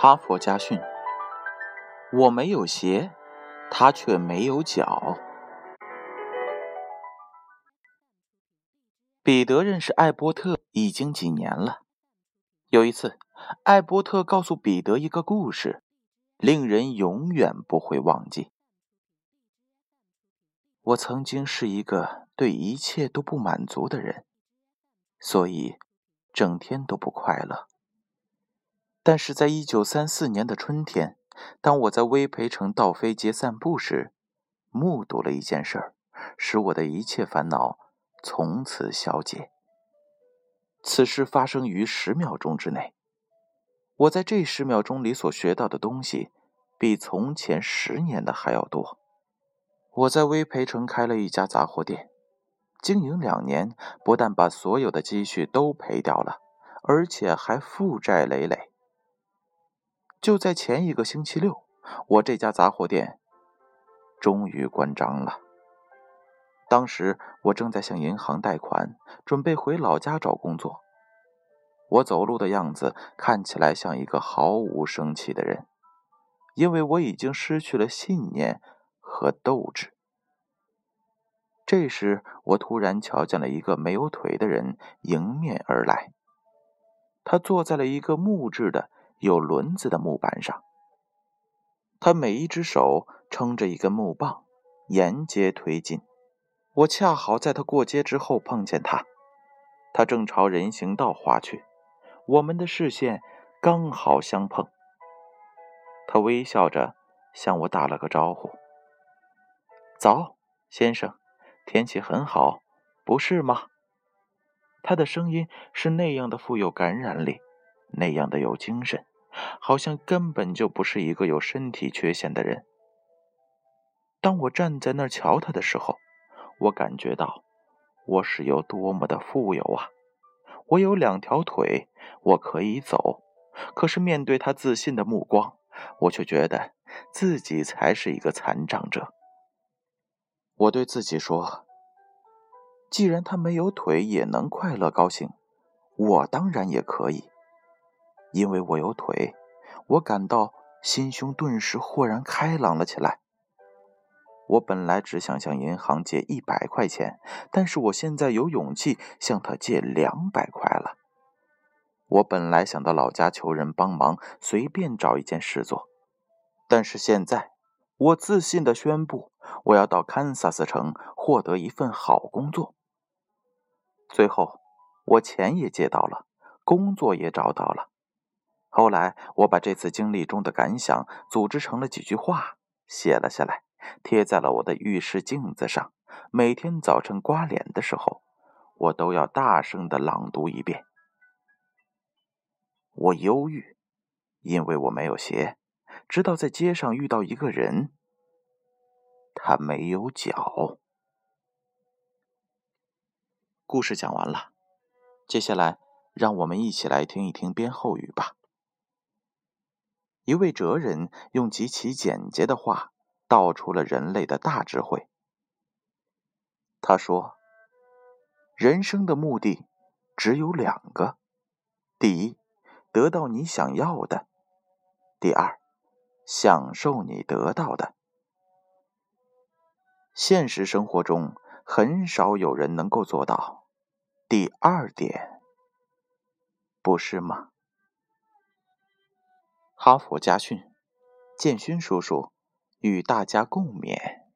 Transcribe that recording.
哈佛家训：我没有鞋，他却没有脚。彼得认识艾波特已经几年了。有一次，艾波特告诉彼得一个故事，令人永远不会忘记。我曾经是一个对一切都不满足的人，所以整天都不快乐。但是在一九三四年的春天，当我在威培城道飞街散步时，目睹了一件事儿，使我的一切烦恼从此消解。此事发生于十秒钟之内。我在这十秒钟里所学到的东西，比从前十年的还要多。我在威培城开了一家杂货店，经营两年，不但把所有的积蓄都赔掉了，而且还负债累累。就在前一个星期六，我这家杂货店终于关张了。当时我正在向银行贷款，准备回老家找工作。我走路的样子看起来像一个毫无生气的人，因为我已经失去了信念和斗志。这时，我突然瞧见了一个没有腿的人迎面而来，他坐在了一个木质的。有轮子的木板上，他每一只手撑着一根木棒，沿街推进。我恰好在他过街之后碰见他，他正朝人行道滑去，我们的视线刚好相碰。他微笑着向我打了个招呼：“早，先生，天气很好，不是吗？”他的声音是那样的富有感染力。那样的有精神，好像根本就不是一个有身体缺陷的人。当我站在那儿瞧他的时候，我感觉到我是有多么的富有啊！我有两条腿，我可以走。可是面对他自信的目光，我却觉得自己才是一个残障者。我对自己说：“既然他没有腿也能快乐高兴，我当然也可以。”因为我有腿，我感到心胸顿时豁然开朗了起来。我本来只想向银行借一百块钱，但是我现在有勇气向他借两百块了。我本来想到老家求人帮忙，随便找一件事做，但是现在我自信地宣布，我要到堪萨斯城获得一份好工作。最后，我钱也借到了，工作也找到了。后来，我把这次经历中的感想组织成了几句话，写了下来，贴在了我的浴室镜子上。每天早晨刮脸的时候，我都要大声的朗读一遍。我忧郁，因为我没有鞋，直到在街上遇到一个人，他没有脚。故事讲完了，接下来让我们一起来听一听编后语吧。一位哲人用极其简洁的话道出了人类的大智慧。他说：“人生的目的只有两个：第一，得到你想要的；第二，享受你得到的。”现实生活中，很少有人能够做到第二点，不是吗？哈佛家训，建勋叔叔与大家共勉。